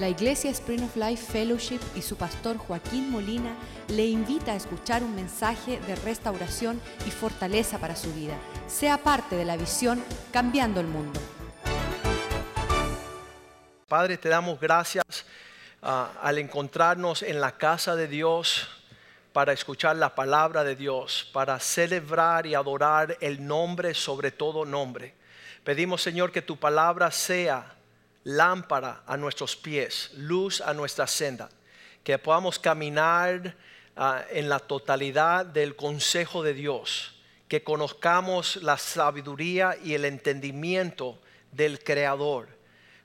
La Iglesia Spring of Life Fellowship y su pastor Joaquín Molina le invita a escuchar un mensaje de restauración y fortaleza para su vida. Sea parte de la visión Cambiando el Mundo. Padre, te damos gracias ah, al encontrarnos en la casa de Dios para escuchar la palabra de Dios, para celebrar y adorar el nombre sobre todo nombre. Pedimos, Señor, que tu palabra sea lámpara a nuestros pies, luz a nuestra senda, que podamos caminar ah, en la totalidad del consejo de Dios, que conozcamos la sabiduría y el entendimiento del Creador.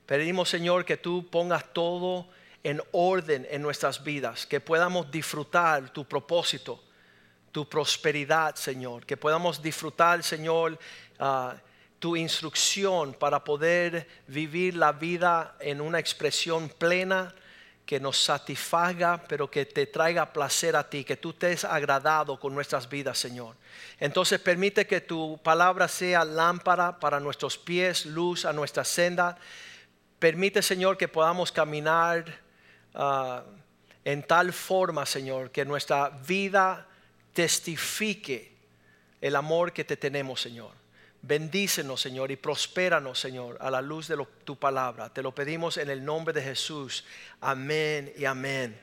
Pedimos, Señor, que tú pongas todo en orden en nuestras vidas, que podamos disfrutar tu propósito, tu prosperidad, Señor, que podamos disfrutar, Señor, ah, tu instrucción para poder vivir la vida en una expresión plena que nos satisfaga, pero que te traiga placer a ti, que tú estés agradado con nuestras vidas, Señor. Entonces permite que tu palabra sea lámpara para nuestros pies, luz a nuestra senda. Permite, Señor, que podamos caminar ah, en tal forma, Señor, que nuestra vida testifique el amor que te tenemos, Señor. Bendícenos, Señor, y prospéranos, Señor, a la luz de tu palabra. Te lo pedimos en el nombre de Jesús. Amén y amén.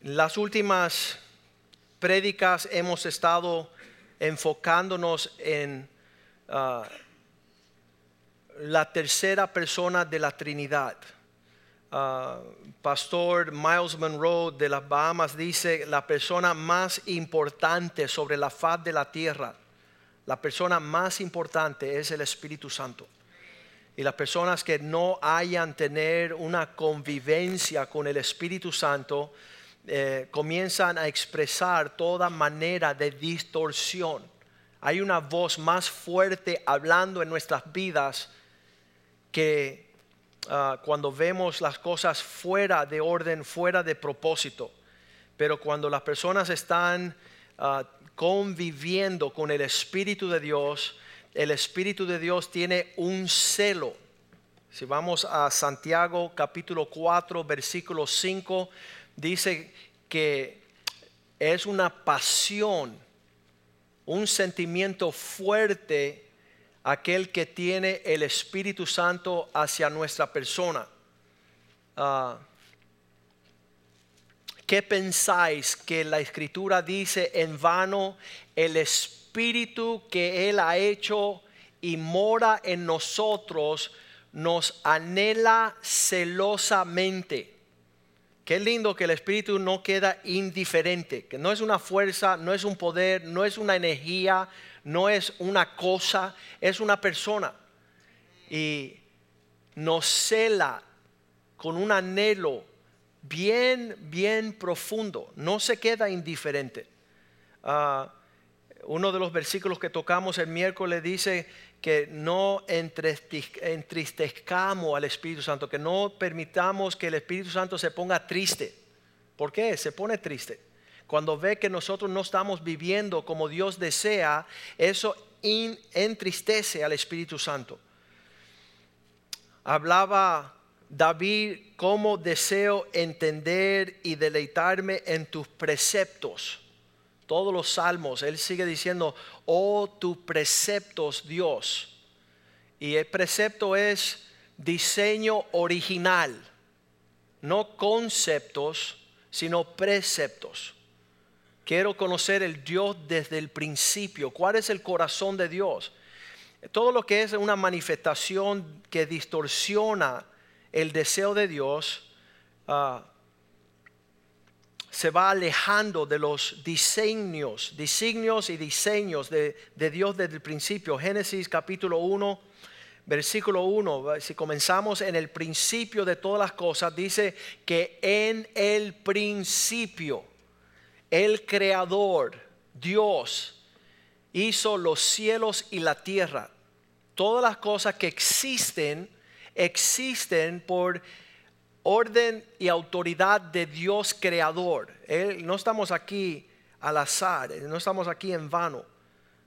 las últimas prédicas hemos estado enfocándonos en ah, la tercera persona de la Trinidad. Ah, Pastor Miles Monroe de las Bahamas dice la persona más importante sobre la faz de la tierra la persona más importante es el Espíritu Santo. Y las personas que no hayan tener una convivencia con el Espíritu Santo eh, comienzan a expresar toda manera de distorsión. Hay una voz más fuerte hablando en nuestras vidas que ah, cuando vemos las cosas fuera de orden, fuera de propósito. Pero cuando las personas están ah, conviviendo con el Espíritu de Dios, el Espíritu de Dios tiene un celo. Si vamos a Santiago capítulo 4, versículo 5, dice que es una pasión, un sentimiento fuerte aquel que tiene el Espíritu Santo hacia nuestra persona. Ah, ¿Qué pensáis que la escritura dice en vano el espíritu que Él ha hecho y mora en nosotros nos anhela celosamente? Qué lindo que el espíritu no queda indiferente, que no es una fuerza, no es un poder, no es una energía, no es una cosa, es una persona. Y nos cela con un anhelo bien, bien profundo, no se queda indiferente. Ah, uno de los versículos que tocamos el miércoles dice que no entristezcamos al Espíritu Santo, que no permitamos que el Espíritu Santo se ponga triste. ¿Por qué? Se pone triste. Cuando ve que nosotros no estamos viviendo como Dios desea, eso entristece al Espíritu Santo. Hablaba David, cómo deseo entender y deleitarme en tus preceptos. Todos los salmos, él sigue diciendo, oh tus preceptos Dios. Y el precepto es diseño original, no conceptos, sino preceptos. Quiero conocer el Dios desde el principio. ¿Cuál es el corazón de Dios? Todo lo que es una manifestación que distorsiona el deseo de Dios ah, se va alejando de los diseños, diseños y diseños de, de Dios desde el principio. Génesis capítulo 1, versículo 1, si comenzamos en el principio de todas las cosas, dice que en el principio el Creador, Dios, hizo los cielos y la tierra. Todas las cosas que existen existen por orden y autoridad de Dios creador. no estamos aquí al azar, no estamos aquí en vano,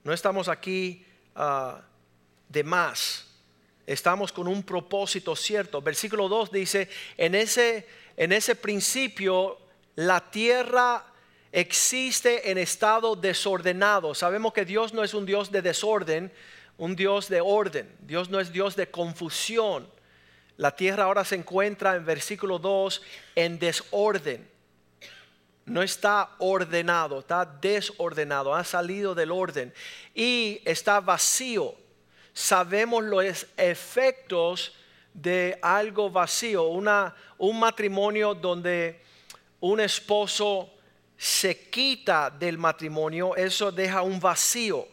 no estamos aquí ah, de más. Estamos con un propósito cierto. Versículo 2 dice, en ese, en ese principio la tierra existe en estado desordenado. Sabemos que Dios no es un Dios de desorden, un Dios de orden. Dios no es Dios de confusión. La tierra ahora se encuentra en versículo 2 en desorden. No está ordenado, está desordenado, ha salido del orden y está vacío sabemos los efectos de algo vacío, un matrimonio donde un esposo se quita del matrimonio, eso deja un vacío.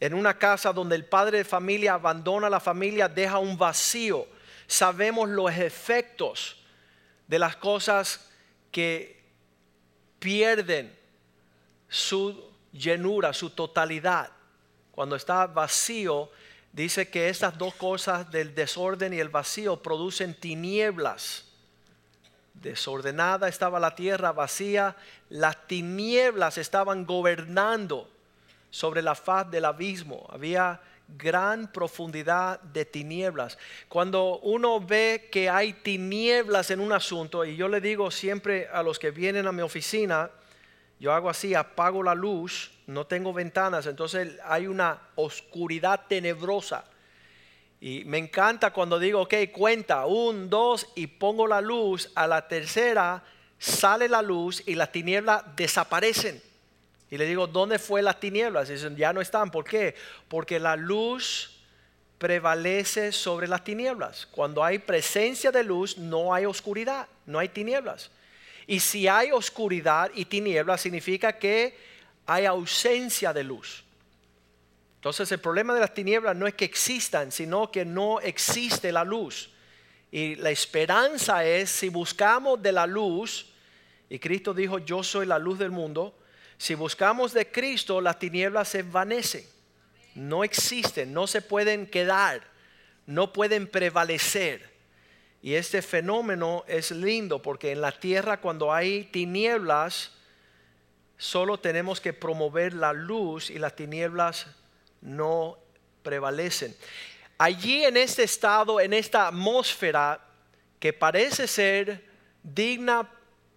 En una casa donde el padre de familia abandona la familia, deja un vacío. Sabemos los efectos de las cosas que pierden su llenura, su totalidad cuando está vacío, dice que estas dos cosas del desorden y el vacío producen tinieblas. Desordenada estaba la tierra vacía, las tinieblas estaban gobernando sobre la faz del abismo. Había gran profundidad de tinieblas. Cuando uno ve que hay tinieblas en un asunto, y yo le digo siempre a los que vienen a mi oficina, yo hago así, apago la luz, no tengo ventanas, entonces hay una oscuridad tenebrosa. Y me encanta cuando digo, ok, cuenta, un, dos, y pongo la luz, a la tercera sale la luz y las tinieblas desaparecen. Y le digo, ¿dónde fue las tinieblas? Y dicen, ya no están. ¿Por qué? Porque la luz prevalece sobre las tinieblas. Cuando hay presencia de luz, no hay oscuridad, no hay tinieblas. Y si hay oscuridad y tinieblas, significa que hay ausencia de luz. Entonces el problema de las tinieblas no es que existan, sino que no existe la luz. Y la esperanza es si buscamos de la luz, y Cristo dijo, yo soy la luz del mundo, si buscamos de Cristo, las tinieblas se envanecen. No existen, no se pueden quedar, no pueden prevalecer. Y este fenómeno es lindo porque en la tierra cuando hay tinieblas, solo tenemos que promover la luz y las tinieblas no prevalecen. Allí en este estado, en esta atmósfera que parece ser digna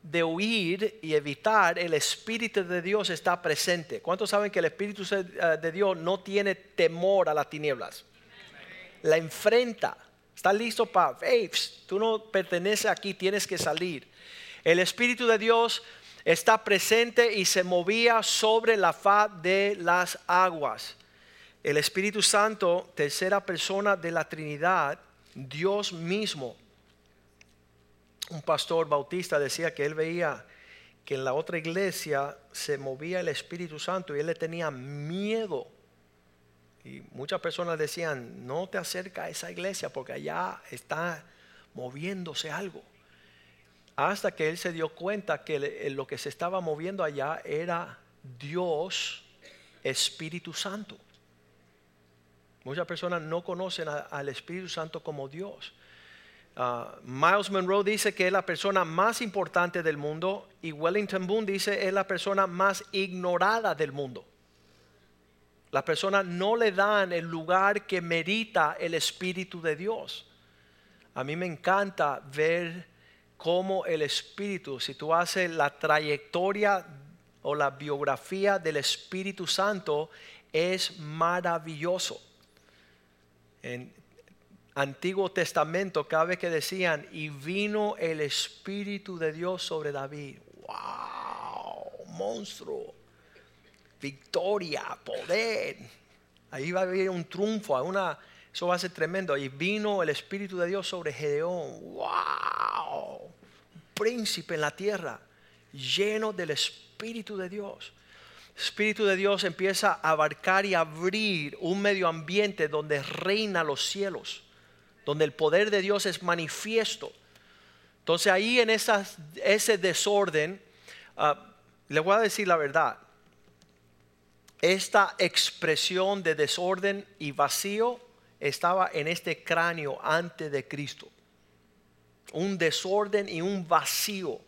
de huir y evitar, el Espíritu de Dios está presente. ¿Cuántos saben que el Espíritu eh, de Dios no tiene temor a las tinieblas? La enfrenta Está listo para, hey, tú no perteneces aquí, tienes que salir. El Espíritu de Dios está presente y se movía sobre la faz de las aguas. El Espíritu Santo, tercera persona de la Trinidad, Dios mismo. Un pastor bautista decía que él veía que en la otra iglesia se movía el Espíritu Santo y él le tenía miedo y muchas personas decían, no te acerca a esa iglesia porque allá está moviéndose algo. Hasta que él se dio cuenta que lo que se estaba moviendo allá era Dios, Espíritu Santo. Muchas personas no conocen al Espíritu Santo como Dios. Ah, Miles Monroe dice que es la persona más importante del mundo y Wellington Boone dice es la persona más ignorada del mundo. Las personas no le dan el lugar que merita el Espíritu de Dios. A mí me encanta ver cómo el Espíritu, si tú haces la trayectoria o la biografía del Espíritu Santo, es maravilloso. En Antiguo Testamento, cada vez que decían, y vino el Espíritu de Dios sobre David, wow, monstruo victoria, poder. Ahí va a haber un triunfo, una, eso va a ser tremendo. Y vino el Espíritu de Dios sobre Gedeón. ¡Wow! Príncipe en la tierra, lleno del Espíritu de Dios. Espíritu de Dios empieza a abarcar y abrir un medio ambiente donde reina los cielos, donde el poder de Dios es manifiesto. Entonces ahí en ese desorden, uh, le voy a decir la verdad, esta expresión de desorden y vacío estaba en este cráneo antes de Cristo. Un desorden y un vacío.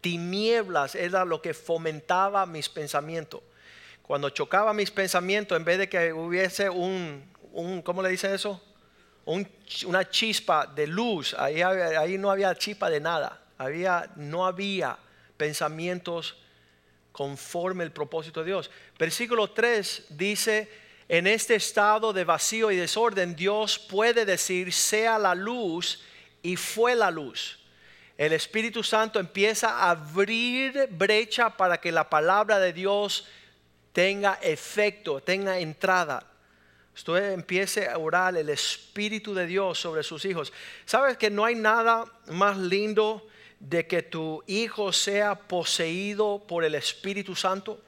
Tinieblas era lo que fomentaba mis pensamientos. Cuando chocaba mis pensamientos, en vez de que hubiese un, un ¿cómo le dice eso? Una chispa de luz, ahí, ahí no había chispa de nada, había, no había pensamientos conforme el propósito de Dios. Versículo 3 dice, en este estado de vacío y desorden, Dios puede decir, sea la luz y fue la luz. El Espíritu Santo empieza a abrir brecha para que la palabra de Dios tenga efecto, tenga entrada. Usted empiece a orar el Espíritu de Dios sobre sus hijos. ¿Sabes que no hay nada más lindo de que tu hijo sea poseído por el Espíritu Santo?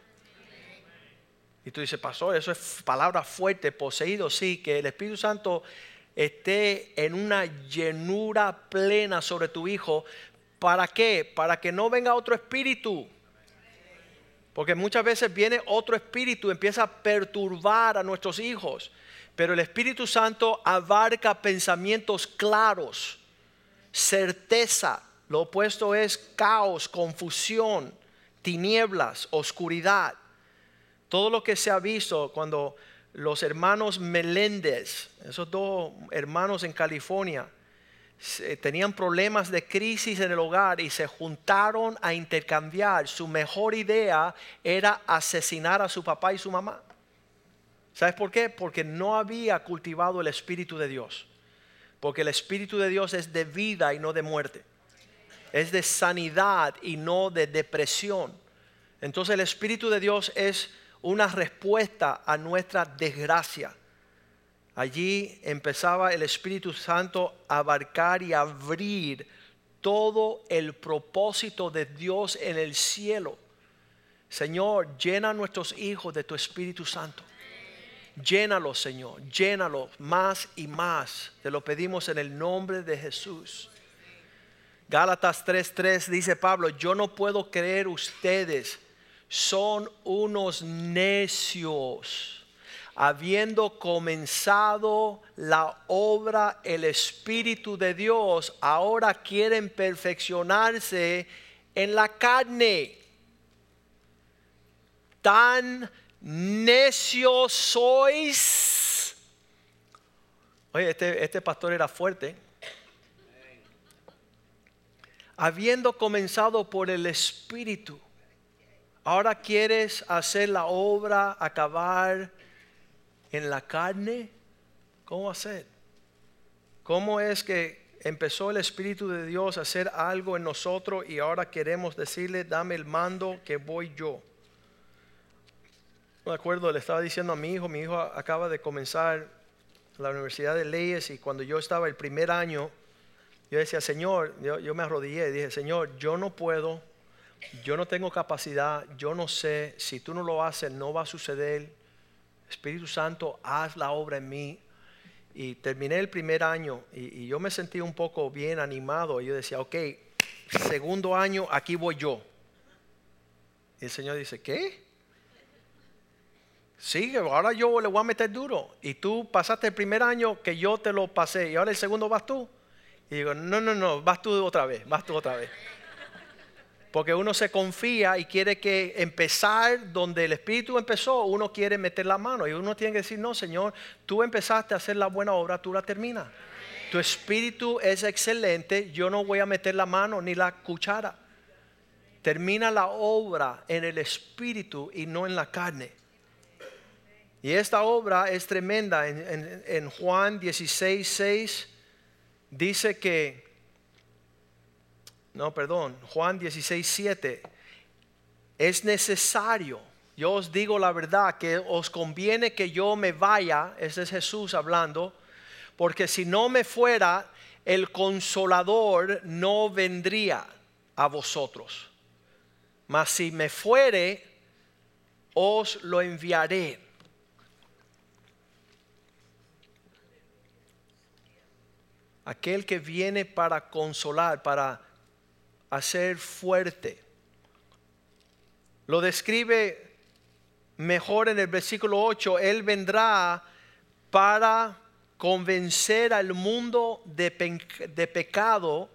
Y tú dices, pastor, eso es palabra fuerte, poseído, sí, que el Espíritu Santo esté en una llenura plena sobre tu hijo. ¿Para qué? Para que no venga otro espíritu. Porque muchas veces viene otro espíritu, empieza a perturbar a nuestros hijos. Pero el Espíritu Santo abarca pensamientos claros, certeza. Lo opuesto es caos, confusión, tinieblas, oscuridad. Todo lo que se ha visto cuando los hermanos Meléndez, esos dos hermanos en California, tenían problemas de crisis en el hogar y se juntaron a intercambiar. Su mejor idea era asesinar a su papá y su mamá. ¿Sabes por qué? Porque no había cultivado el Espíritu de Dios. Porque el Espíritu de Dios es de vida y no de muerte. Es de sanidad y no de depresión. Entonces el Espíritu de Dios es una respuesta a nuestra desgracia. Allí empezaba el Espíritu Santo a abarcar y abrir todo el propósito de Dios en el cielo. Señor, llena a nuestros hijos de tu Espíritu Santo. Llénalos, Señor, llénalos más y más. Te lo pedimos en el nombre de Jesús. Gálatas 3:3 dice Pablo, yo no puedo creer ustedes son unos necios, habiendo comenzado la obra el Espíritu de Dios, ahora quieren perfeccionarse en la carne. Tan necios sois. Oye, este, este pastor era fuerte. Habiendo comenzado por el Espíritu Ahora quieres hacer la obra, acabar en la carne. ¿Cómo hacer? ¿Cómo es que empezó el Espíritu de Dios a hacer algo en nosotros y ahora queremos decirle, dame el mando que voy yo? Me acuerdo, le estaba diciendo a mi hijo, mi hijo acaba de comenzar la Universidad de Leyes y cuando yo estaba el primer año, yo decía, Señor, yo me arrodillé y dije, Señor, yo no puedo yo no tengo capacidad, yo no sé, si tú no lo haces, no va a suceder. Espíritu Santo, haz la obra en mí. Y terminé el primer año y, yo me sentí un poco bien animado. Y yo decía, ok, segundo año, aquí voy yo. Y el Señor dice, ¿qué? Sí, ahora yo le voy a meter duro. Y tú pasaste el primer año que yo te lo pasé y ahora el segundo vas tú. Y digo, no, no, no, vas tú otra vez, vas tú otra vez. Porque uno se confía y quiere que empezar donde el Espíritu empezó, uno quiere meter la mano. Y uno tiene que decir, no, Señor, tú empezaste a hacer la buena obra, tú la terminas. Tu Espíritu es excelente, yo no voy a meter la mano ni la cuchara. Termina la obra en el Espíritu y no en la carne. Y esta obra es tremenda. En, en Juan 16, 6 dice que no, perdón, Juan 16, 7, es necesario, yo os digo la verdad, que os conviene que yo me vaya, ese es Jesús hablando, porque si no me fuera, el consolador no vendría a vosotros. Mas si me fuere, os lo enviaré. Aquel que viene para consolar, para a ser fuerte. Lo describe mejor en el versículo 8. Él vendrá para convencer al mundo de, de, pecado,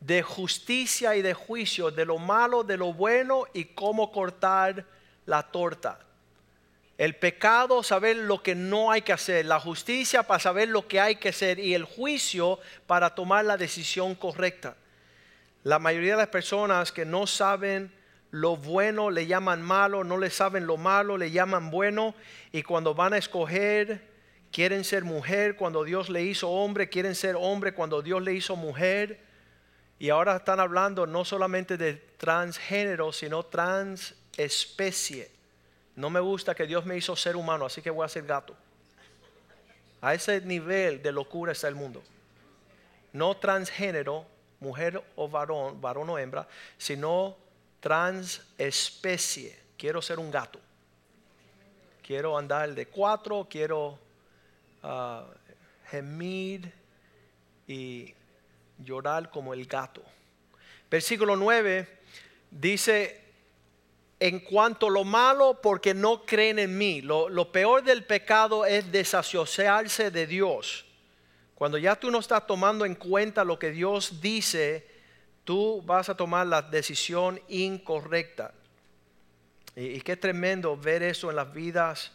de justicia y de juicio, de lo malo, de lo bueno y cómo cortar la torta. El pecado, saber lo que no hay que hacer. La justicia para saber lo que hay que hacer. Y el juicio para tomar la decisión correcta. La mayoría de las personas que no saben lo bueno le llaman malo, no le saben lo malo, le llaman bueno. Y cuando van a escoger, quieren ser mujer cuando Dios le hizo hombre, quieren ser hombre cuando Dios le hizo mujer. Y ahora están hablando no solamente de transgénero, sino transespecie. No me gusta que Dios me hizo ser humano, así que voy a ser gato. A ese nivel de locura está el mundo. No transgénero, mujer o varón, varón o hembra, sino transespecie. Quiero ser un gato. Quiero andar de cuatro, quiero uh, gemir y llorar como el gato. Versículo 9 dice, en cuanto a lo malo, porque no creen en mí. Lo, lo, peor del pecado es desasociarse de Dios. Cuando ya tú no estás tomando en cuenta lo que Dios dice, tú vas a tomar la decisión incorrecta. Y, qué tremendo ver eso en las vidas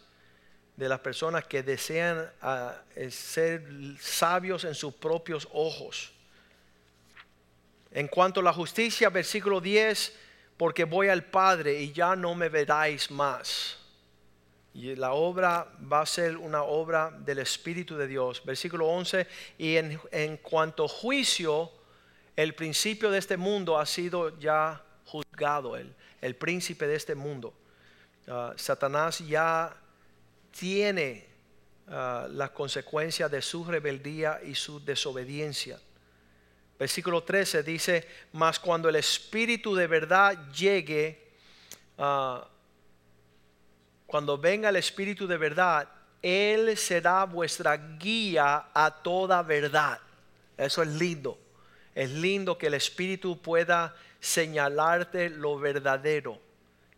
de las personas que desean uh, ser sabios en sus propios ojos. En cuanto a la justicia, versículo 10, porque voy al Padre y ya no me veráis más. Y la obra va a ser una obra del Espíritu de Dios. Versículo 11, y en, en cuanto juicio, el principio de este mundo ha sido ya juzgado, el, el príncipe de este mundo. Uh, Satanás ya tiene uh, las consecuencias de su rebeldía y su desobediencia. Versículo 13 dice, mas cuando el Espíritu de verdad llegue, uh, cuando venga el Espíritu de verdad, Él será vuestra guía a toda verdad. Eso es lindo. Es lindo que el Espíritu pueda señalarte lo verdadero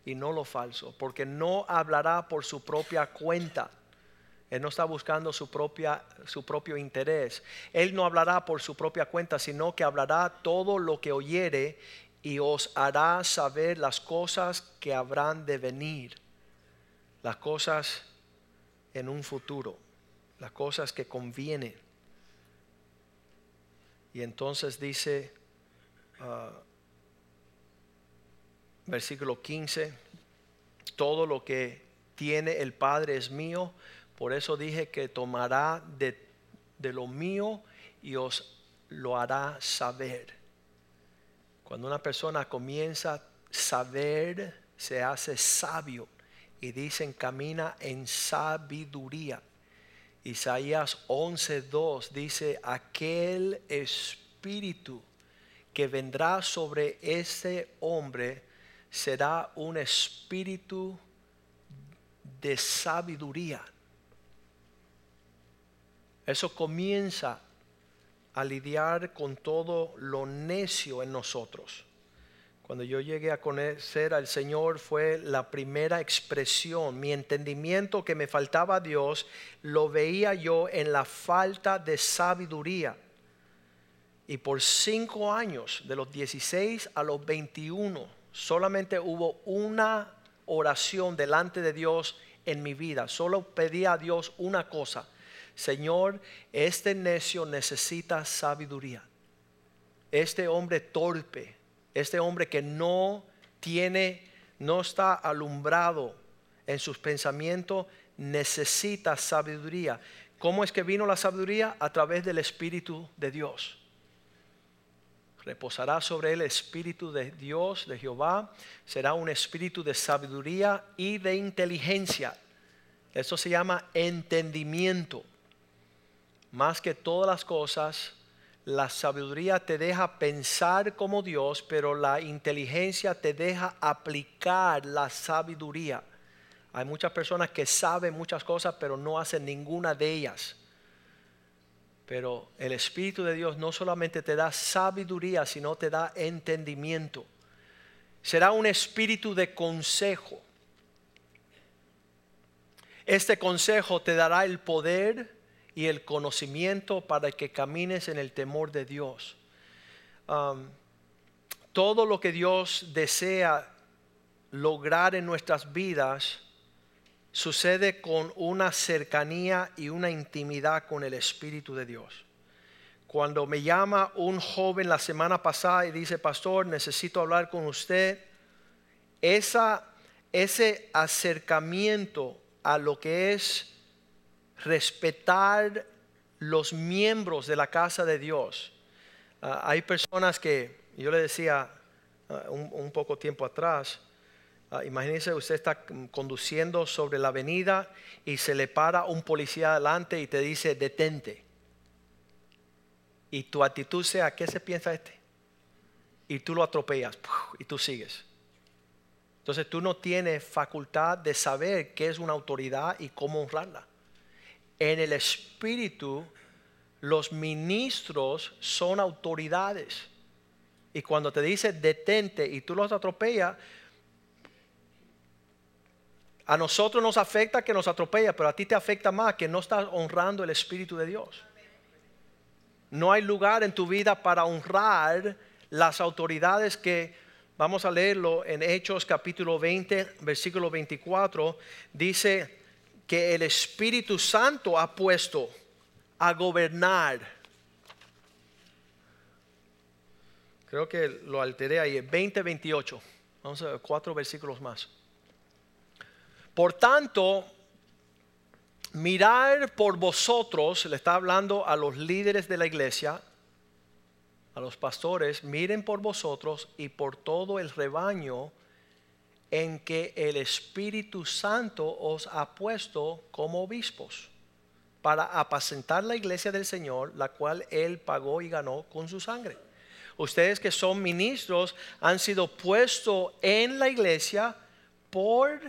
y no lo falso, porque no hablará por su propia cuenta. Él no está buscando su, propia, su propio interés. Él no hablará por su propia cuenta, sino que hablará todo lo que oyere y os hará saber las cosas que habrán de venir, las cosas en un futuro, las cosas que convienen. Y entonces dice, uh, versículo 15, todo lo que tiene el Padre es mío, por eso dije que tomará de, de lo mío y os lo hará saber. Cuando una persona comienza a saber, se hace sabio y dicen camina en sabiduría. Isaías 11:2 dice, aquel espíritu que vendrá sobre ese hombre será un espíritu de sabiduría. Eso comienza a lidiar con todo lo necio en nosotros. Cuando yo llegué a conocer al Señor fue la primera expresión. Mi entendimiento que me faltaba a Dios lo veía yo en la falta de sabiduría. Y por cinco años, de los 16 a los 21, solamente hubo una oración delante de Dios en mi vida. Solo pedí a Dios una cosa. Señor, este necio necesita sabiduría. Este hombre torpe, este hombre que no tiene, no está alumbrado en sus pensamientos, necesita sabiduría. ¿Cómo es que vino la sabiduría? A través del Espíritu de Dios. Reposará sobre él el Espíritu de Dios, de Jehová. Será un espíritu de sabiduría y de inteligencia. Eso se llama entendimiento. Más que todas las cosas, la sabiduría te deja pensar como Dios, pero la inteligencia te deja aplicar la sabiduría. Hay muchas personas que saben muchas cosas, pero no hacen ninguna de ellas. Pero el Espíritu de Dios no solamente te da sabiduría, sino te da entendimiento. Será un espíritu de consejo. Este consejo te dará el poder y el conocimiento para que camines en el temor de Dios. Todo lo que Dios desea lograr en nuestras vidas sucede con una cercanía y una intimidad con el Espíritu de Dios. Cuando me llama un joven la semana pasada y dice, pastor, necesito hablar con usted, esa, ese acercamiento a lo que es respetar los miembros de la casa de Dios. Ah, hay personas que, yo le decía ah, un, poco tiempo atrás, uh, imagínense usted está conduciendo sobre la avenida y se le para un policía adelante y te dice, detente. Y tu actitud sea, ¿qué se piensa este? Y tú lo atropellas y tú sigues. Entonces tú no tienes facultad de saber qué es una autoridad y cómo honrarla. En el espíritu, los ministros son autoridades. Y cuando te dice detente y tú los atropellas, a nosotros nos afecta que nos atropella, pero a ti te afecta más que no estás honrando el Espíritu de Dios. No hay lugar en tu vida para honrar las autoridades que Vamos a leerlo en Hechos capítulo 20, versículo 24. Dice que el Espíritu Santo ha puesto a gobernar. Creo que lo alteré ahí, 20, 28. Vamos a ver cuatro versículos más. Por tanto, mirar por vosotros, le está hablando a los líderes de la iglesia, a los pastores, miren por vosotros y por todo el rebaño en que el Espíritu Santo os ha puesto como obispos para apacentar la iglesia del Señor, la cual Él pagó y ganó con su sangre. Ustedes que son ministros han sido puestos en la iglesia por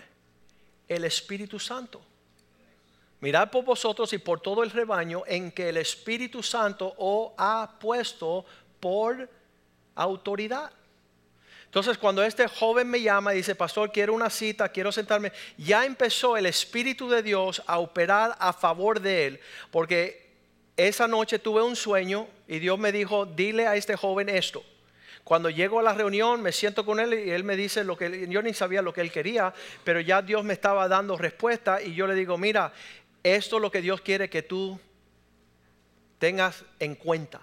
el Espíritu Santo. Mirad por vosotros y por todo el rebaño en que el Espíritu Santo os ha puesto por autoridad. Entonces cuando este joven me llama y dice, pastor, quiero una cita, quiero sentarme, ya empezó el Espíritu de Dios a operar a favor de él, porque esa noche tuve un sueño y Dios me dijo, dile a este joven esto. Cuando llego a la reunión, me siento con él y él me dice lo que yo ni sabía lo que él quería, pero ya Dios me estaba dando respuesta y yo le digo, mira, esto es lo que Dios quiere que tú tengas en cuenta.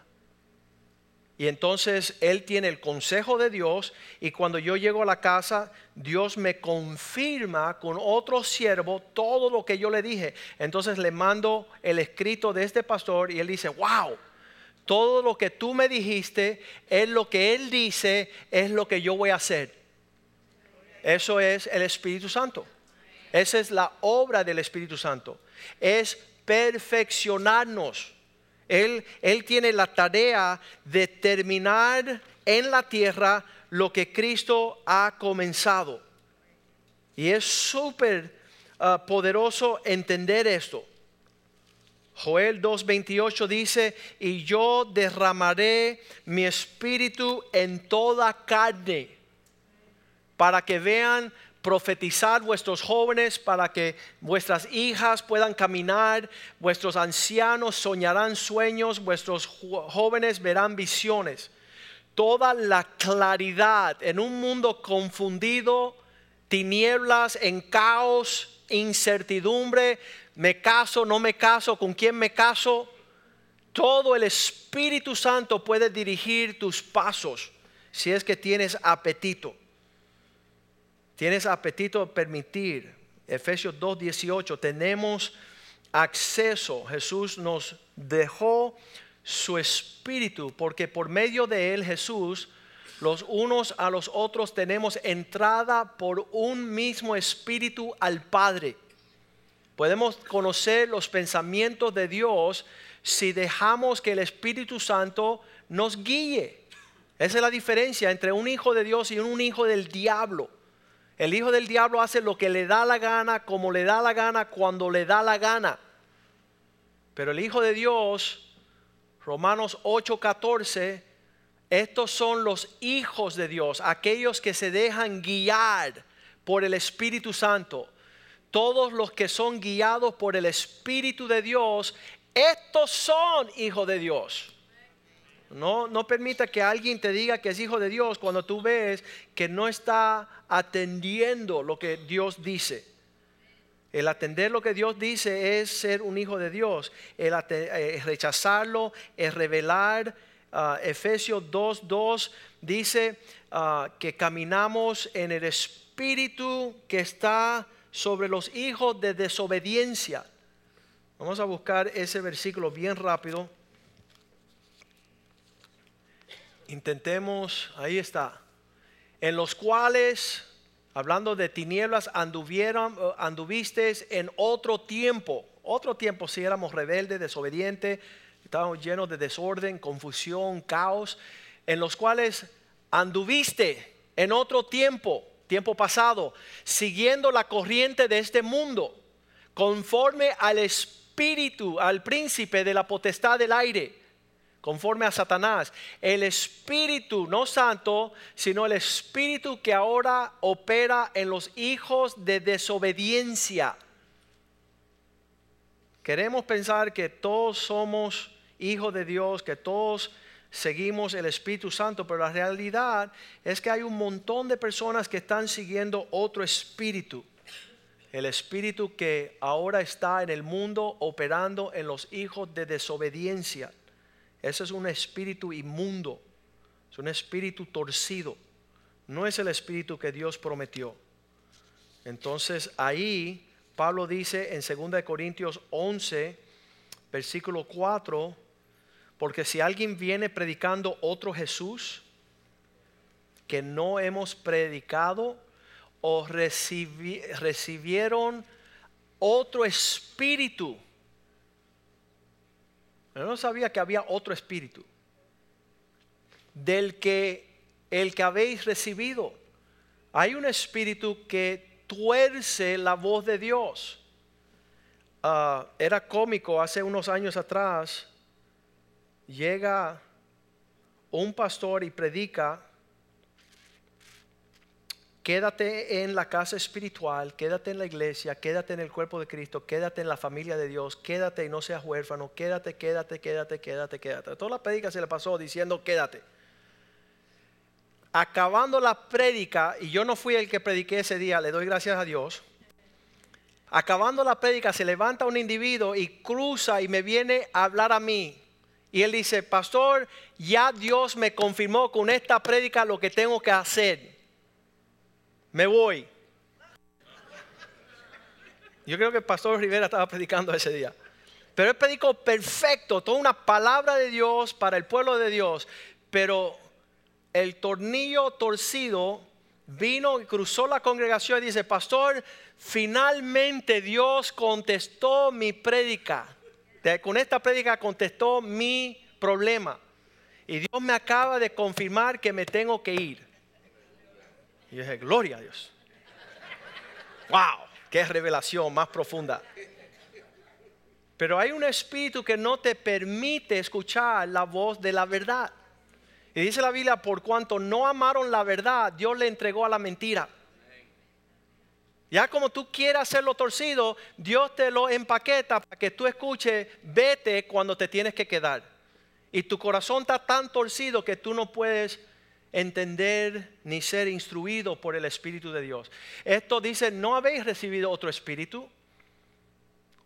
Y entonces él tiene el consejo de Dios y cuando yo llego a la casa, Dios me confirma con otro siervo todo lo que yo le dije. Entonces le mando el escrito de este pastor y él dice, wow, todo lo que tú me dijiste es lo que él dice, es lo que yo voy a hacer. Eso es el Espíritu Santo. Esa es la obra del Espíritu Santo. Es perfeccionarnos él, tiene la tarea de terminar en la tierra lo que Cristo ha comenzado. Y es súper ah, poderoso entender esto. Joel 2.28 dice, y yo derramaré mi espíritu en toda carne, para que vean profetizar vuestros jóvenes para que vuestras hijas puedan caminar, vuestros ancianos soñarán sueños, vuestros jóvenes verán visiones. Toda la claridad en un mundo confundido, tinieblas, en caos, incertidumbre, me caso, no me caso, con quién me caso. Todo el Espíritu Santo puede dirigir tus pasos si es que tienes apetito. Tienes apetito de permitir. Efesios 2.18, tenemos acceso. Jesús nos dejó su espíritu porque por medio de él Jesús los unos a los otros tenemos entrada por un mismo espíritu al Padre. Podemos conocer los pensamientos de Dios si dejamos que el Espíritu Santo nos guíe. Esa es la diferencia entre un hijo de Dios y un hijo del diablo. El hijo del diablo hace lo que le da la gana, como le da la gana, cuando le da la gana. Pero el hijo de Dios, Romanos 8:14, estos son los hijos de Dios, aquellos que se dejan guiar por el Espíritu Santo. Todos los que son guiados por el Espíritu de Dios, estos son hijos de Dios. No, no permita que alguien te diga que es hijo de Dios cuando tú ves que no está atendiendo lo que Dios dice. El atender lo que Dios dice es ser un hijo de Dios. El eh, rechazarlo es revelar. Uh, Efesios 2.2 dice uh, que caminamos en el espíritu que está sobre los hijos de desobediencia. Vamos a buscar ese versículo bien rápido. Intentemos, ahí está. En los cuales hablando de tinieblas, anduvieron, eh, anduviste en otro tiempo. Otro tiempo si éramos rebeldes, desobedientes, estábamos llenos de desorden, confusión, caos, en los cuales anduviste en otro tiempo, tiempo pasado, siguiendo la corriente de este mundo, conforme al espíritu, al príncipe de la potestad del aire conforme a Satanás. El Espíritu, no santo, sino el Espíritu que ahora opera en los hijos de desobediencia. Queremos pensar que todos somos hijos de Dios, que todos seguimos el Espíritu Santo, pero la realidad es que hay un montón de personas que están siguiendo otro espíritu. El espíritu que ahora está en el mundo operando en los hijos de desobediencia. Ese es un espíritu inmundo, es un espíritu torcido, no es el espíritu que Dios prometió. Entonces ahí Pablo dice en 2 Corintios 11, versículo 4, porque si alguien viene predicando otro Jesús que no hemos predicado o recibieron otro espíritu, no sabía que había otro espíritu. Del que el que habéis recibido. Hay un espíritu que tuerce la voz de Dios. Ah, era cómico hace unos años atrás. Llega un pastor y predica Quédate en la casa espiritual, quédate en la iglesia, quédate en el cuerpo de Cristo, quédate en la familia de Dios, quédate y no seas huérfano, quédate, quédate, quédate, quédate, quédate. Toda la prédica se le pasó diciendo quédate. Acabando la prédica, y yo no fui el que prediqué ese día, le doy gracias a Dios. Acabando la prédica, se levanta un individuo y cruza y me viene a hablar a mí. Y él dice, pastor, ya Dios me confirmó con esta prédica lo que tengo que hacer me voy. Yo creo que el pastor Rivera estaba predicando ese día. Pero él predicó perfecto, toda una palabra de Dios para el pueblo de Dios. Pero el tornillo torcido vino y cruzó la congregación y dice, pastor, finalmente Dios contestó mi prédica. Con esta prédica contestó mi problema. Y Dios me acaba de confirmar que me tengo que ir. Y yo dije, gloria a Dios. ¡Wow! ¡Qué revelación más profunda! Pero hay un espíritu que no te permite escuchar la voz de la verdad. Y dice la Biblia, por cuanto no amaron la verdad, Dios le entregó a la mentira. Ya como tú quieras hacerlo torcido, Dios te lo empaqueta para que tú escuches, vete cuando te tienes que quedar. Y tu corazón está tan torcido que tú no puedes entender ni ser instruido por el Espíritu de Dios. Esto dice, ¿no habéis recibido otro Espíritu?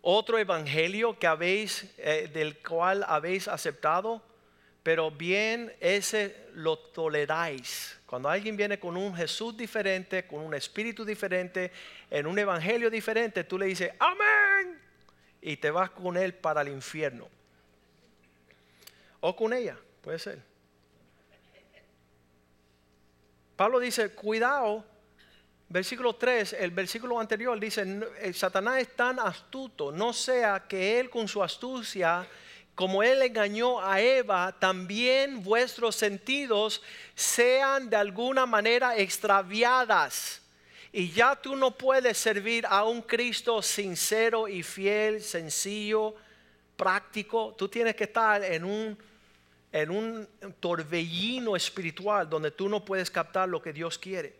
Otro Evangelio que habéis, eh, del cual habéis aceptado, pero bien ese lo toleráis. Cuando alguien viene con un Jesús diferente, con un Espíritu diferente, en un Evangelio diferente, tú le dices, amén, y te vas con él para el infierno. O con ella, puede ser. Pablo dice, cuidado, versículo 3, el versículo anterior dice, Satanás es tan astuto, no sea que él con su astucia, como él engañó a Eva, también vuestros sentidos sean de alguna manera extraviadas. Y ya tú no puedes servir a un Cristo sincero y fiel, sencillo, práctico. Tú tienes que estar en un en un torbellino espiritual donde tú no puedes captar lo que Dios quiere.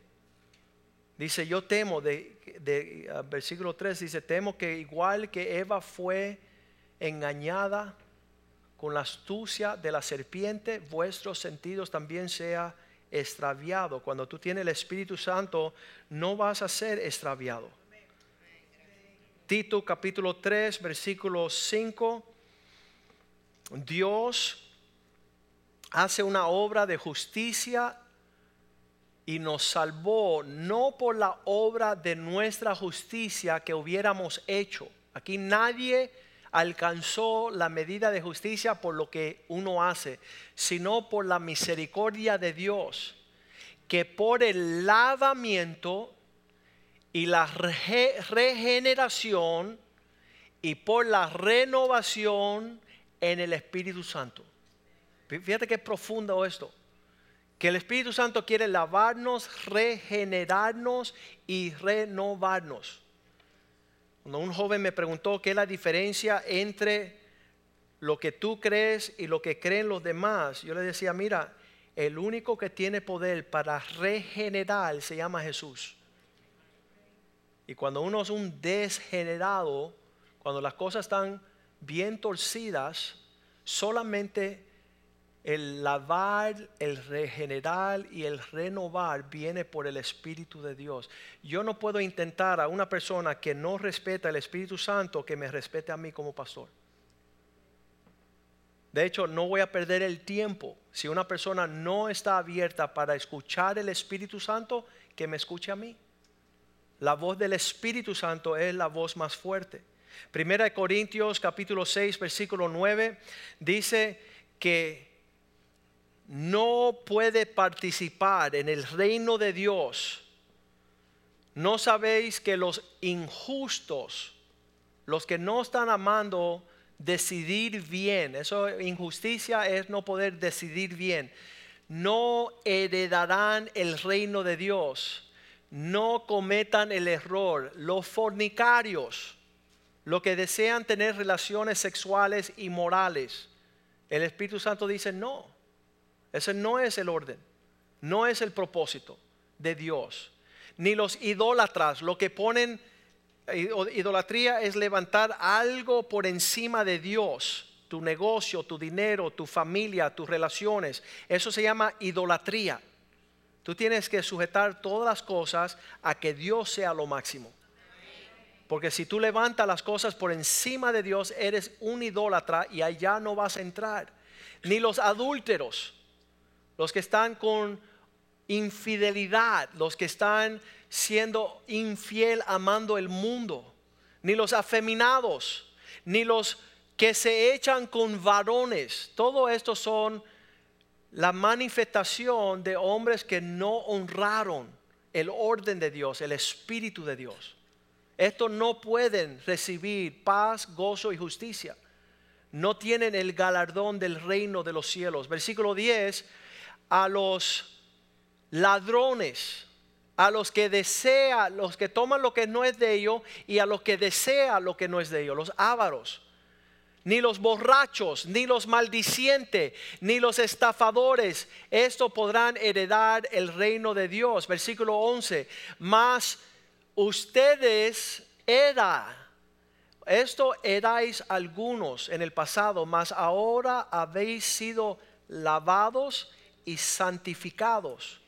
Dice, yo temo, de, ah, versículo 3 dice, temo que igual que Eva fue engañada con la astucia de la serpiente, vuestros sentidos también sea extraviado. Cuando tú tienes el Espíritu Santo, no vas a ser extraviado. Tito capítulo 3, versículo 5. Dios hace una obra de justicia y nos salvó no por la obra de nuestra justicia que hubiéramos hecho. Aquí nadie alcanzó la medida de justicia por lo que uno hace, sino por la misericordia de Dios, que por el lavamiento y la regeneración y por la renovación en el Espíritu Santo. Fíjate qué profundo esto que el Espíritu Santo quiere lavarnos, regenerarnos y renovarnos. Cuando un joven me preguntó qué es la diferencia entre lo que tú crees y lo que creen los demás, yo le decía, mira, el único que tiene poder para regenerar se llama Jesús. Y cuando uno es un desgenerado, cuando las cosas están bien torcidas, solamente el lavar, el regenerar y el renovar viene por el Espíritu de Dios. Yo no puedo intentar a una persona que no respeta el Espíritu Santo que me respete a mí como pastor. De hecho, no voy a perder el tiempo. Si una persona no está abierta para escuchar el Espíritu Santo, que me escuche a mí. La voz del Espíritu Santo es la voz más fuerte. Primera de Corintios capítulo 6 versículo 9 dice que no puede participar en el reino de Dios, ¿no sabéis que los injustos, los que no están amando decidir bien, eso injusticia es no poder decidir bien, no heredarán el reino de Dios, no cometan el error, los fornicarios, los que desean tener relaciones sexuales y morales. El Espíritu Santo dice no ese no es el orden, no es el propósito de Dios. Ni los idólatras, lo que ponen, idolatría es levantar algo por encima de Dios, tu negocio, tu dinero, tu familia, tus relaciones. Eso se llama idolatría. Tú tienes que sujetar todas las cosas a que Dios sea lo máximo. Porque si tú levantas las cosas por encima de Dios, eres un idólatra y allá no vas a entrar. Ni los adúlteros los que están con infidelidad, los que están siendo infiel amando el mundo, ni los afeminados, ni los que se echan con varones. Todo esto son la manifestación de hombres que no honraron el orden de Dios, el Espíritu de Dios. Estos no pueden recibir paz, gozo y justicia. No tienen el galardón del reino de los cielos. Versículo 10 a los ladrones, a los que desea, los que toman lo que no es de ellos y a los que desea lo que no es de ellos, los ávaros. Ni los borrachos, ni los maldicientes, ni los estafadores, esto podrán heredar el reino de Dios. Versículo 11, mas ustedes era, esto erais algunos en el pasado, mas ahora habéis sido lavados y santificados.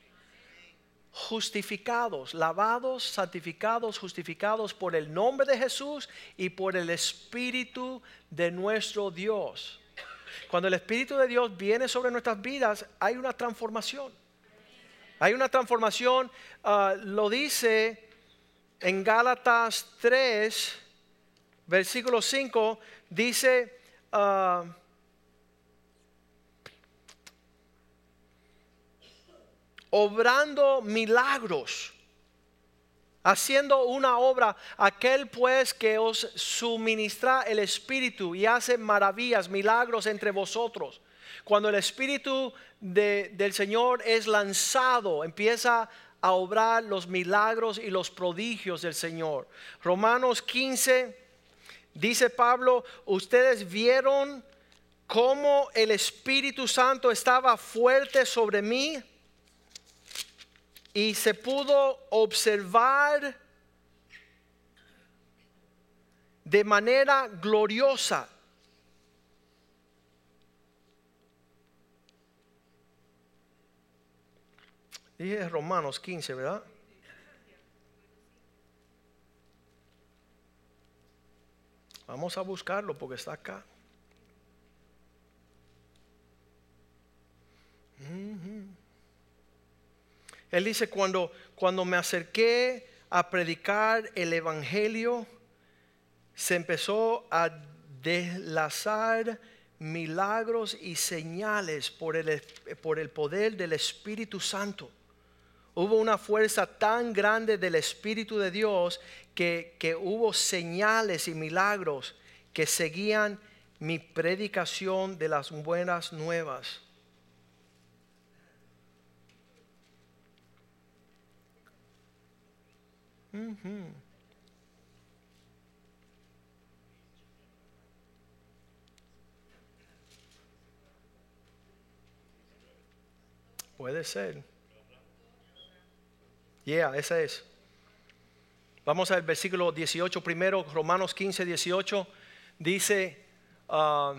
Justificados, lavados, santificados, justificados por el nombre de Jesús y por el Espíritu de nuestro Dios. Cuando el Espíritu de Dios viene sobre nuestras vidas, hay una transformación. Hay una transformación, ah, lo dice en Gálatas 3, versículo 5, dice... Uh, obrando milagros, haciendo una obra, aquel pues que os suministra el Espíritu y hace maravillas, milagros entre vosotros. Cuando el Espíritu del Señor es lanzado, empieza a obrar los milagros y los prodigios del Señor. Romanos 15, dice Pablo, ustedes vieron cómo el Espíritu Santo estaba fuerte sobre mí y se pudo observar de manera gloriosa. Dije Romanos 15, ¿verdad? Vamos a buscarlo porque está acá. Él dice, cuando, cuando me acerqué a predicar el Evangelio, se empezó a deslazar milagros y señales por el, por el poder del Espíritu Santo. Hubo una fuerza tan grande del Espíritu de Dios que, que hubo señales y milagros que seguían mi predicación de las buenas nuevas. Puede ser. Yeah, esa es. Vamos al versículo 18 primero, Romanos 15, 18. Dice, ah,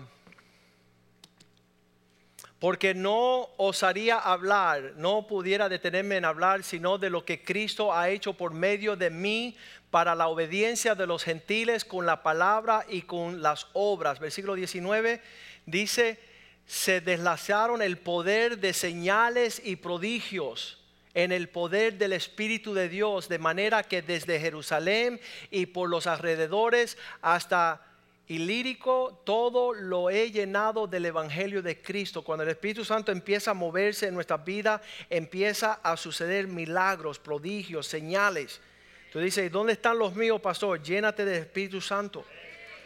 porque no osaría hablar, no pudiera detenerme en hablar, sino de lo que Cristo ha hecho por medio de mí para la obediencia de los gentiles con la palabra y con las obras. Versículo 19 dice, se deslazaron el poder de señales y prodigios en el poder del Espíritu de Dios, de manera que desde Jerusalén y por los alrededores hasta Ilírico, todo lo he llenado del Evangelio de Cristo. Cuando el Espíritu Santo empieza a moverse en nuestra vida, empieza a suceder milagros, prodigios, señales. Tú dices, ¿dónde están los míos, pastor? Llénate del Espíritu Santo.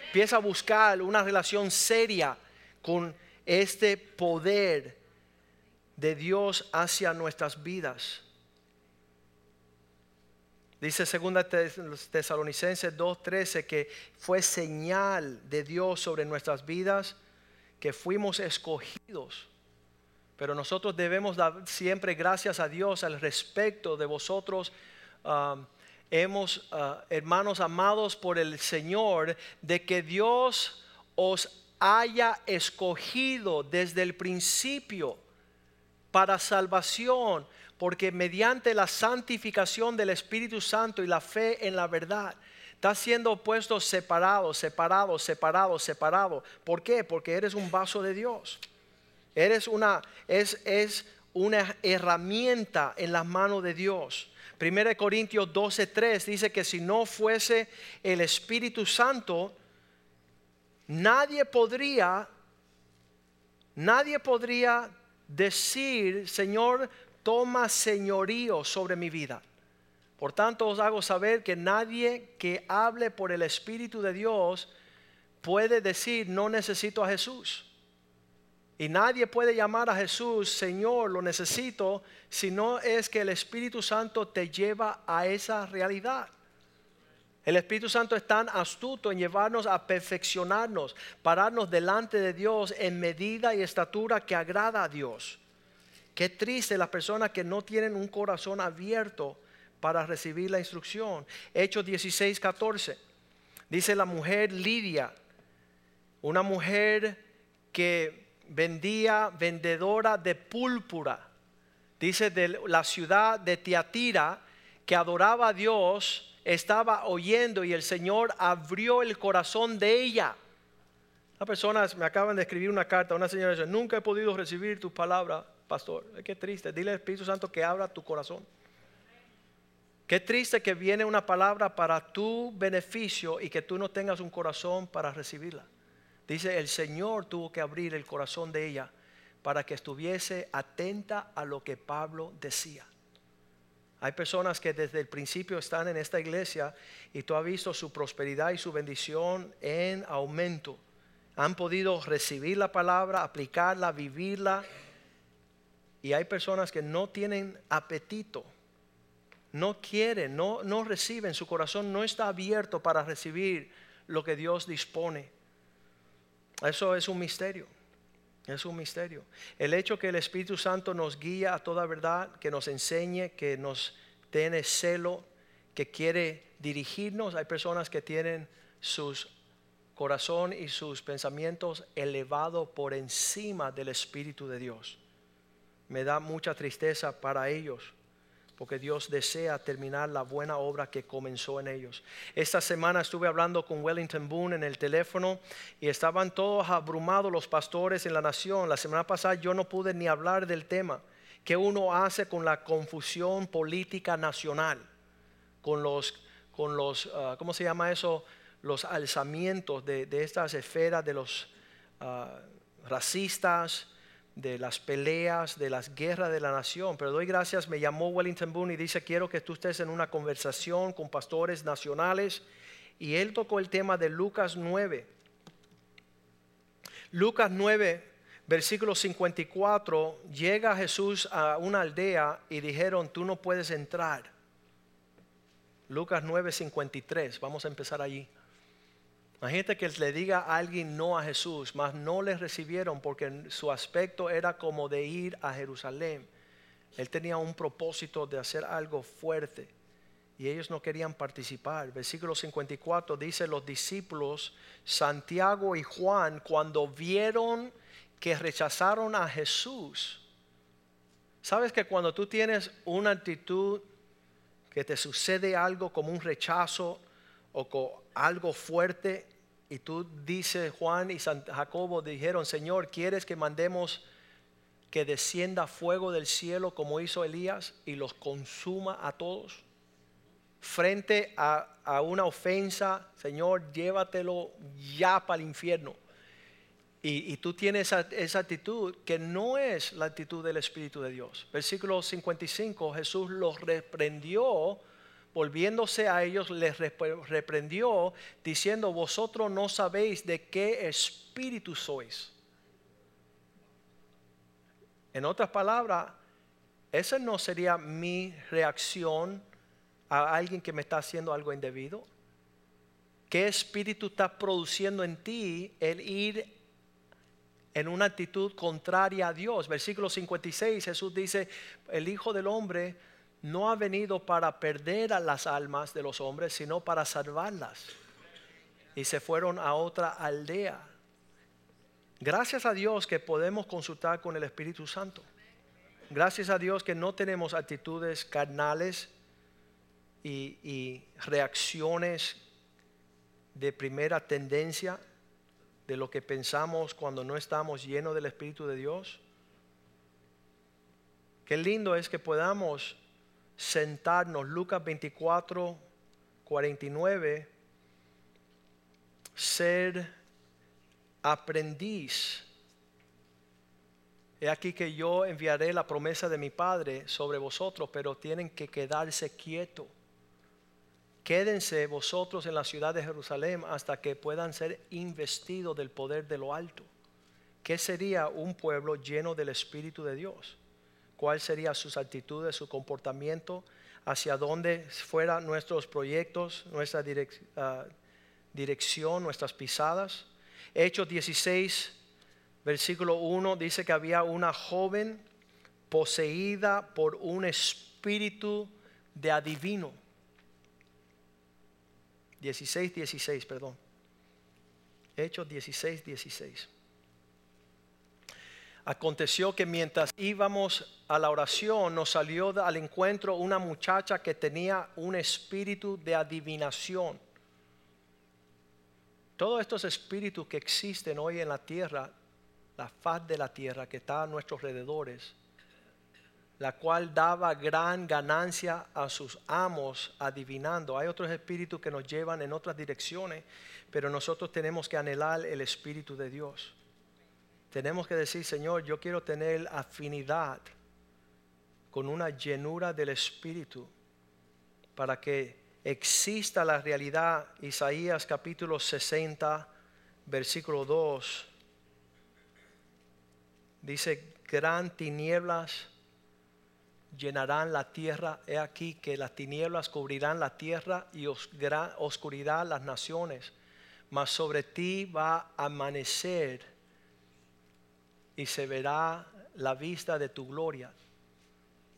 Empieza a buscar una relación seria con este poder de Dios hacia nuestras vidas. Dice 2 Tesalonicenses 2:13 que fue señal de Dios sobre nuestras vidas que fuimos escogidos. Pero nosotros debemos dar siempre gracias a Dios al respecto de vosotros. Hemos, uh, hermanos amados por el Señor, de que Dios os haya escogido desde el principio para salvación, porque mediante la santificación del Espíritu Santo y la fe en la verdad, está siendo puesto separado, separado, separado, separado. ¿Por qué? Porque eres un vaso de Dios. Eres una, es, es una herramienta en las manos de Dios. 1 Corintios 12:3 dice que si no fuese el Espíritu Santo, nadie podría, nadie podría decir, Señor, toma señorío sobre mi vida. Por tanto os hago saber que nadie que hable por el Espíritu de Dios puede decir, no necesito a Jesús. Y nadie puede llamar a Jesús, Señor, lo necesito, si no es que el Espíritu Santo te lleva a esa realidad. El Espíritu Santo es tan astuto en llevarnos a perfeccionarnos, pararnos delante de Dios en medida y estatura que agrada a Dios. Qué triste las personas que no tienen un corazón abierto para recibir la instrucción. Hechos 16, 14. Dice la mujer Lidia, una mujer que vendía, vendedora de púrpura. Dice de la ciudad de Tiatira que adoraba a Dios estaba oyendo y el Señor abrió el corazón de ella. Las personas me acaban de escribir una carta, una señora dice, nunca he podido recibir tu palabra, pastor. Qué triste, dile al Espíritu Santo que abra tu corazón. Qué triste que viene una palabra para tu beneficio y que tú no tengas un corazón para recibirla. Dice, el Señor tuvo que abrir el corazón de ella para que estuviese atenta a lo que Pablo decía. Hay personas que desde el principio están en esta iglesia y tú has visto su prosperidad y su bendición en aumento. Han podido recibir la palabra, aplicarla, vivirla. Y hay personas que no tienen apetito, no quieren, no, no reciben, su corazón no está abierto para recibir lo que Dios dispone. Eso es un misterio. Es un misterio. El hecho que el Espíritu Santo nos guía a toda verdad, que nos enseñe, que nos tiene celo, que quiere dirigirnos. Hay personas que tienen sus corazón y sus pensamientos elevados por encima del Espíritu de Dios. Me da mucha tristeza para ellos, porque Dios desea terminar la buena obra que comenzó en ellos. Esta semana estuve hablando con Wellington Boone en el teléfono y estaban todos abrumados los pastores en la nación. La semana pasada yo no pude ni hablar del tema. ¿Qué uno hace con la confusión política nacional? Con los, con los ah, ¿cómo se llama eso? Los alzamientos de, estas esferas de los ah, racistas, de las peleas, de las guerras de la nación. Pero doy gracias, me llamó Wellington Boone y dice, quiero que tú estés en una conversación con pastores nacionales. Y él tocó el tema de Lucas 9. Lucas 9, versículo 54, llega Jesús a una aldea y dijeron, tú no puedes entrar. Lucas 9, 53, vamos a empezar allí. Imagínate que le diga a alguien no a Jesús, mas no le recibieron porque su aspecto era como de ir a Jerusalén. Él tenía un propósito de hacer algo fuerte y ellos no querían participar. Versículo 54 dice, los discípulos Santiago y Juan, cuando vieron que rechazaron a Jesús, sabes que cuando tú tienes una actitud que te sucede algo como un rechazo o algo fuerte, y tú dices, Juan y San Jacobo dijeron, Señor, ¿quieres que mandemos que descienda fuego del cielo como hizo Elías y los consuma a todos? Frente a, una ofensa, Señor, llévatelo ya para el infierno. Y, tú tienes esa, esa, actitud que no es la actitud del Espíritu de Dios. Versículo 55, Jesús los reprendió volviéndose a ellos, les reprendió diciendo, vosotros no sabéis de qué espíritu sois. En otras palabras, esa no sería mi reacción a alguien que me está haciendo algo indebido. ¿Qué espíritu está produciendo en ti el ir en una actitud contraria a Dios? Versículo 56, Jesús dice, el Hijo del Hombre no ha venido para perder a las almas de los hombres, sino para salvarlas. Y se fueron a otra aldea. Gracias a Dios que podemos consultar con el Espíritu Santo. Gracias a Dios que no tenemos actitudes carnales y, reacciones de primera tendencia de lo que pensamos cuando no estamos llenos del Espíritu de Dios. Qué lindo es que podamos sentarnos, Lucas 24, 49, ser aprendiz. He aquí que yo enviaré la promesa de mi Padre sobre vosotros, pero tienen que quedarse quietos. Quédense vosotros en la ciudad de Jerusalén hasta que puedan ser investidos del poder de lo alto. ¿Qué sería un pueblo lleno del Espíritu de Dios? Cuál serían sus actitudes, su comportamiento, hacia dónde fueran nuestros proyectos, nuestra ah, dirección, nuestras pisadas. Hechos 16, versículo 1 dice que había una joven poseída por un espíritu de adivino. 16, 16, perdón. Hechos 16, 16. Aconteció que mientras íbamos a la oración nos salió al encuentro una muchacha que tenía un espíritu de adivinación. Todos estos espíritus que existen hoy en la tierra, la faz de la tierra que está a nuestros alrededores, la cual daba gran ganancia a sus amos adivinando. Hay otros espíritus que nos llevan en otras direcciones, pero nosotros tenemos que anhelar el espíritu de Dios tenemos que decir, Señor, yo quiero tener afinidad con una llenura del Espíritu para que exista la realidad. Isaías capítulo 60, versículo 2, dice, gran tinieblas llenarán la tierra. He aquí que las tinieblas cubrirán la tierra y oscuridad las naciones. Mas sobre ti va a amanecer y se verá la vista de tu gloria.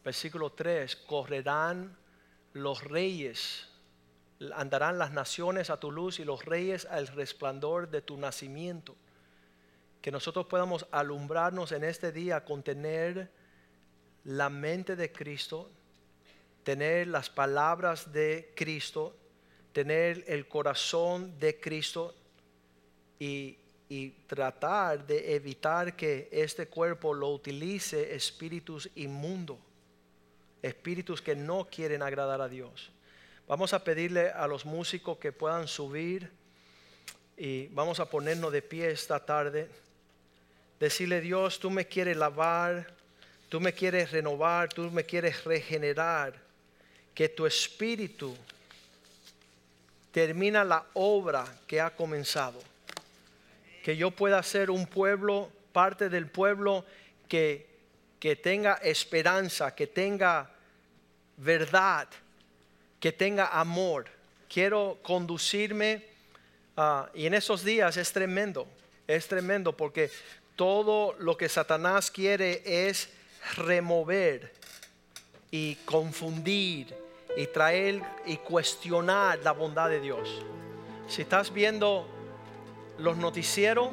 Versículo 3, correrán los reyes, andarán las naciones a tu luz y los reyes al resplandor de tu nacimiento. Que nosotros podamos alumbrarnos en este día con tener la mente de Cristo, tener las palabras de Cristo, tener el corazón de Cristo y, y tratar de evitar que este cuerpo lo utilice espíritus inmundos, espíritus que no quieren agradar a Dios. Vamos a pedirle a los músicos que puedan subir y vamos a ponernos de pie esta tarde. Decirle, Dios, tú me quieres lavar, tú me quieres renovar, tú me quieres regenerar. Que tu espíritu termina la obra que ha comenzado. Que yo pueda ser un pueblo, parte del pueblo que, que tenga esperanza, que tenga verdad, que tenga amor. Quiero conducirme ah, y en esos días es tremendo, es tremendo porque todo lo que Satanás quiere es remover y confundir y traer y cuestionar la bondad de Dios. Si estás viendo los noticieros,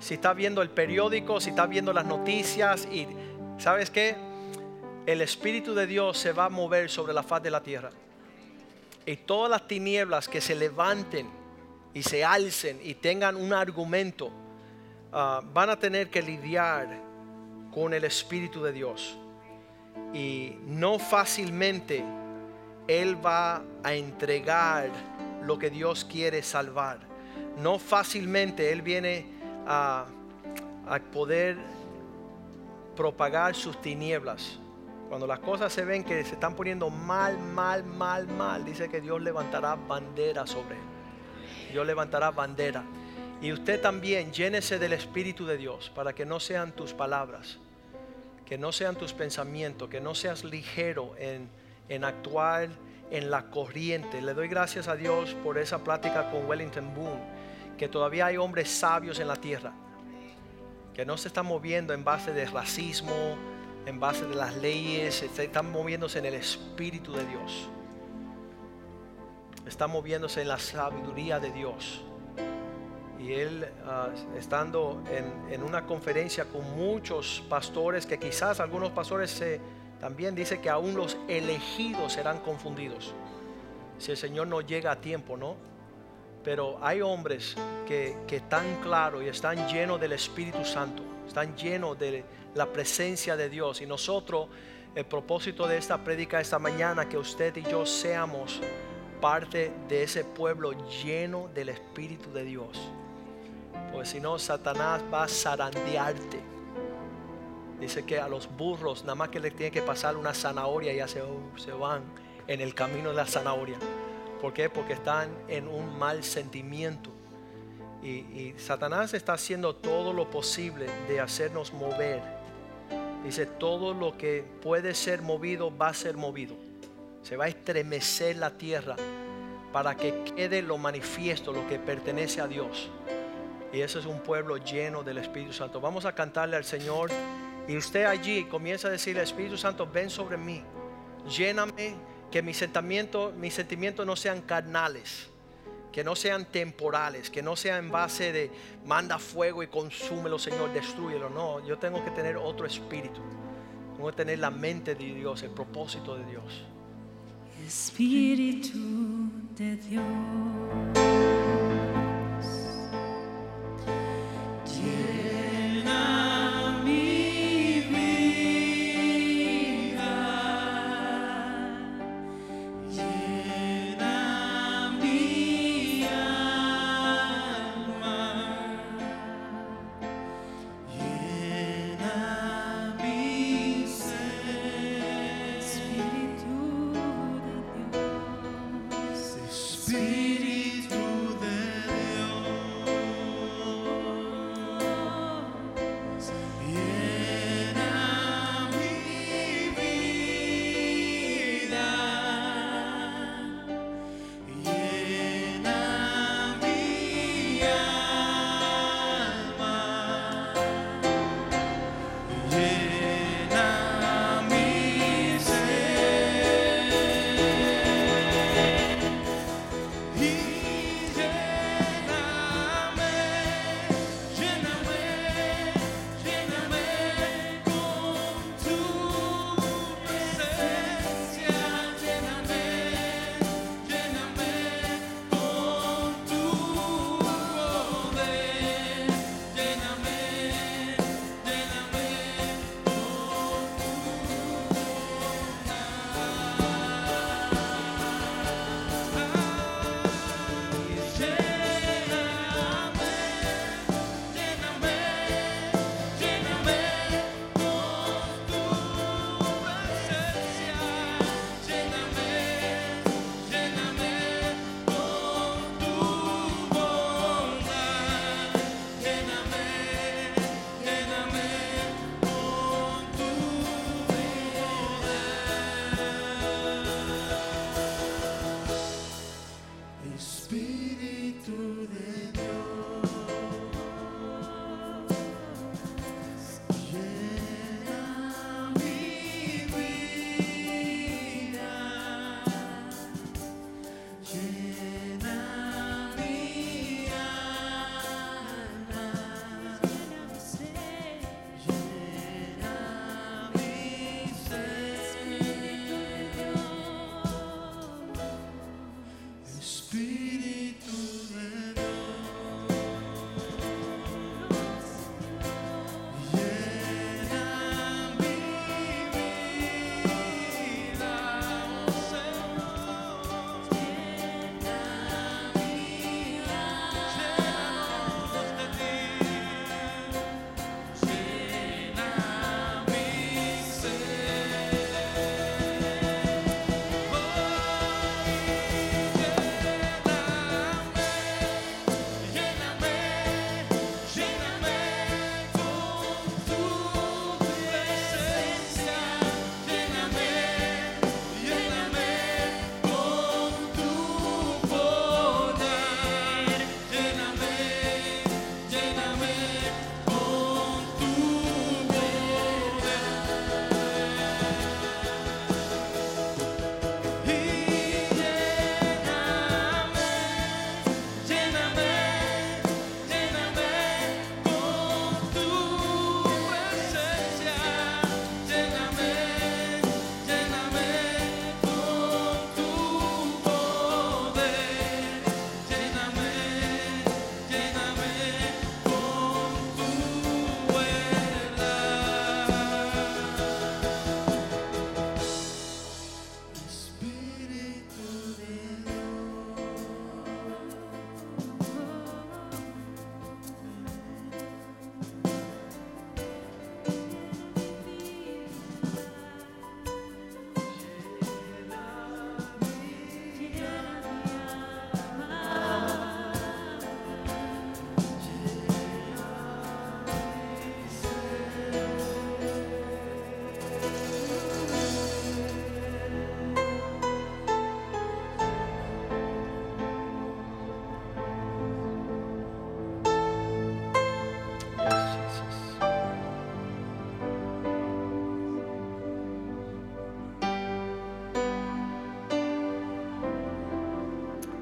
si estás viendo el periódico, si estás viendo las noticias y sabes qué, el Espíritu de Dios se va a mover sobre la faz de la tierra. Y todas las tinieblas que se levanten y se alcen y tengan un argumento, ah, van a tener que lidiar con el Espíritu de Dios. Y no fácilmente Él va a entregar lo que Dios quiere salvar. No fácilmente Él viene a, a poder propagar sus tinieblas. Cuando las cosas se ven que se están poniendo mal, mal, mal, mal, dice que Dios levantará bandera sobre él. Dios levantará bandera. Y usted también llénese del Espíritu de Dios para que no sean tus palabras, que no sean tus pensamientos, que no seas ligero en, en actuar en la corriente. Le doy gracias a Dios por esa plática con Wellington Boone, que todavía hay hombres sabios en la tierra, que no se están moviendo en base de racismo, en base de las leyes, están moviéndose en el Espíritu de Dios. Están moviéndose en la sabiduría de Dios. Y él, ah, estando en, una conferencia con muchos pastores, que quizás algunos pastores se, también dice que aún los elegidos serán confundidos. Si el Señor no llega a tiempo, ¿no? Pero hay hombres que, que están claros y están llenos del Espíritu Santo, están llenos de, la presencia de Dios. Y nosotros, el propósito de esta prédica esta mañana, que usted y yo seamos parte de ese pueblo lleno del Espíritu de Dios. Pues si no, Satanás va a zarandearte. Dice que a los burros, nada más que le tiene que pasar una zanahoria, ya se, se van en el camino de la zanahoria. ¿Por qué? Porque están en un mal sentimiento. Y, Satanás está haciendo todo lo posible de hacernos mover Dice, todo lo que puede ser movido va a ser movido. Se va a estremecer la tierra para que quede lo manifiesto, lo que pertenece a Dios. Y ese es un pueblo lleno del Espíritu Santo. Vamos a cantarle al Señor. Y usted allí comienza a decirle, Espíritu Santo, ven sobre mí. Lléname, que mis sentimientos, mis sentimientos no sean carnales que no sean temporales, que no sean en base de manda fuego y consúmelo, Señor, destruyelo. No, yo tengo que tener otro espíritu. Tengo que tener la mente de Dios, el propósito de Dios. Espíritu de Dios.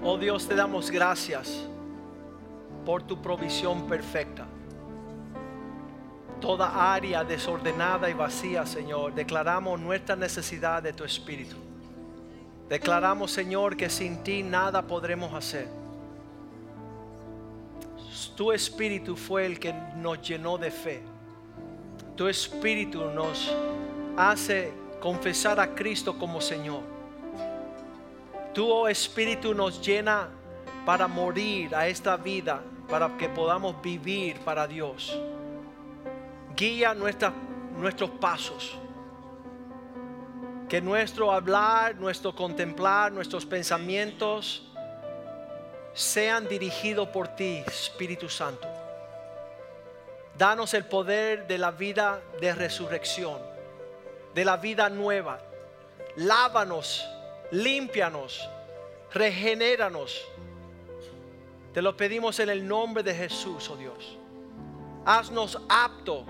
Oh Dios, te damos gracias por tu provisión perfecta. Toda área desordenada y vacía, Señor, declaramos nuestra necesidad de tu Espíritu. Declaramos, Señor, que sin ti nada podremos hacer. Tu Espíritu fue el que nos llenó de fe. Tu Espíritu nos hace confesar a Cristo como Señor. Tu oh Espíritu nos llena para morir a esta vida, para que podamos vivir para Dios. Guía nuestros pasos. Que nuestro hablar, nuestro contemplar, nuestros pensamientos sean dirigidos por ti, Espíritu Santo. Danos el poder de la vida de resurrección, de la vida nueva. Lávanos, límpianos, regenéranos. Te lo pedimos en el nombre de Jesús, oh Dios. Haznos apto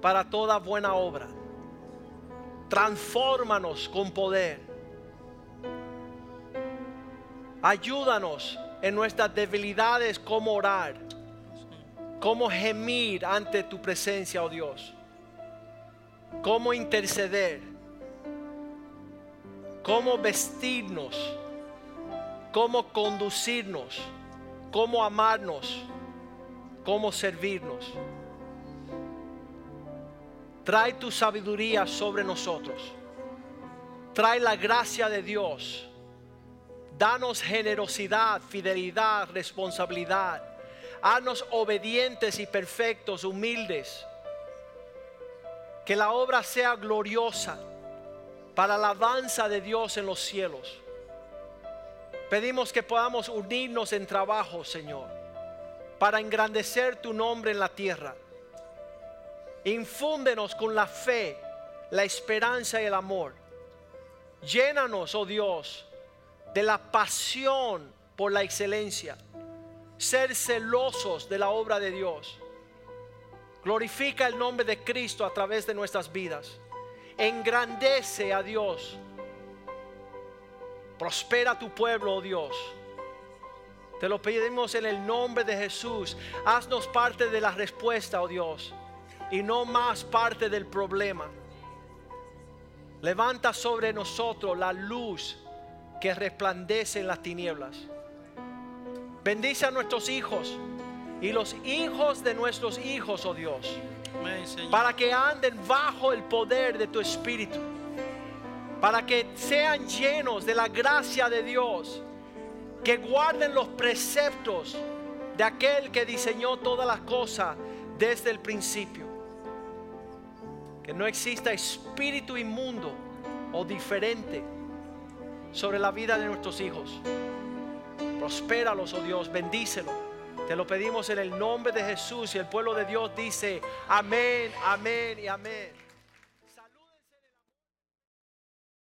para toda buena obra. Transfórmanos con poder. Ayúdanos en nuestras debilidades cómo orar, cómo gemir ante tu presencia, oh Dios, cómo interceder, cómo vestirnos, cómo conducirnos, cómo amarnos, cómo servirnos. Trae tu sabiduría sobre nosotros. Trae la gracia de Dios Danos generosidad, fidelidad, responsabilidad. Haznos obedientes y perfectos, humildes. Que la obra sea gloriosa para la alabanza de Dios en los cielos. Pedimos que podamos unirnos en trabajo, Señor, para engrandecer tu nombre en la tierra. Infúndenos con la fe, la esperanza y el amor. Llénanos, oh Dios, de la pasión por la excelencia, ser celosos de la obra de Dios. Glorifica el nombre de Cristo a través de nuestras vidas. Engrandece a Dios. Prospera tu pueblo, oh Dios. Te lo pedimos en el nombre de Jesús. Haznos parte de la respuesta, oh Dios, y no más parte del problema. Levanta sobre nosotros la luz que resplandece en las tinieblas. Bendice a nuestros hijos y los hijos de nuestros hijos, oh Dios, para que anden bajo el poder de tu Espíritu, para que sean llenos de la gracia de Dios, que guarden los preceptos de aquel que diseñó todas las cosas desde el principio. Que no exista espíritu inmundo o diferente sobre la vida de nuestros hijos. Prospéralos, oh Dios, bendícelo. Te lo pedimos en el nombre de Jesús y el pueblo de Dios dice amén, amén y amén.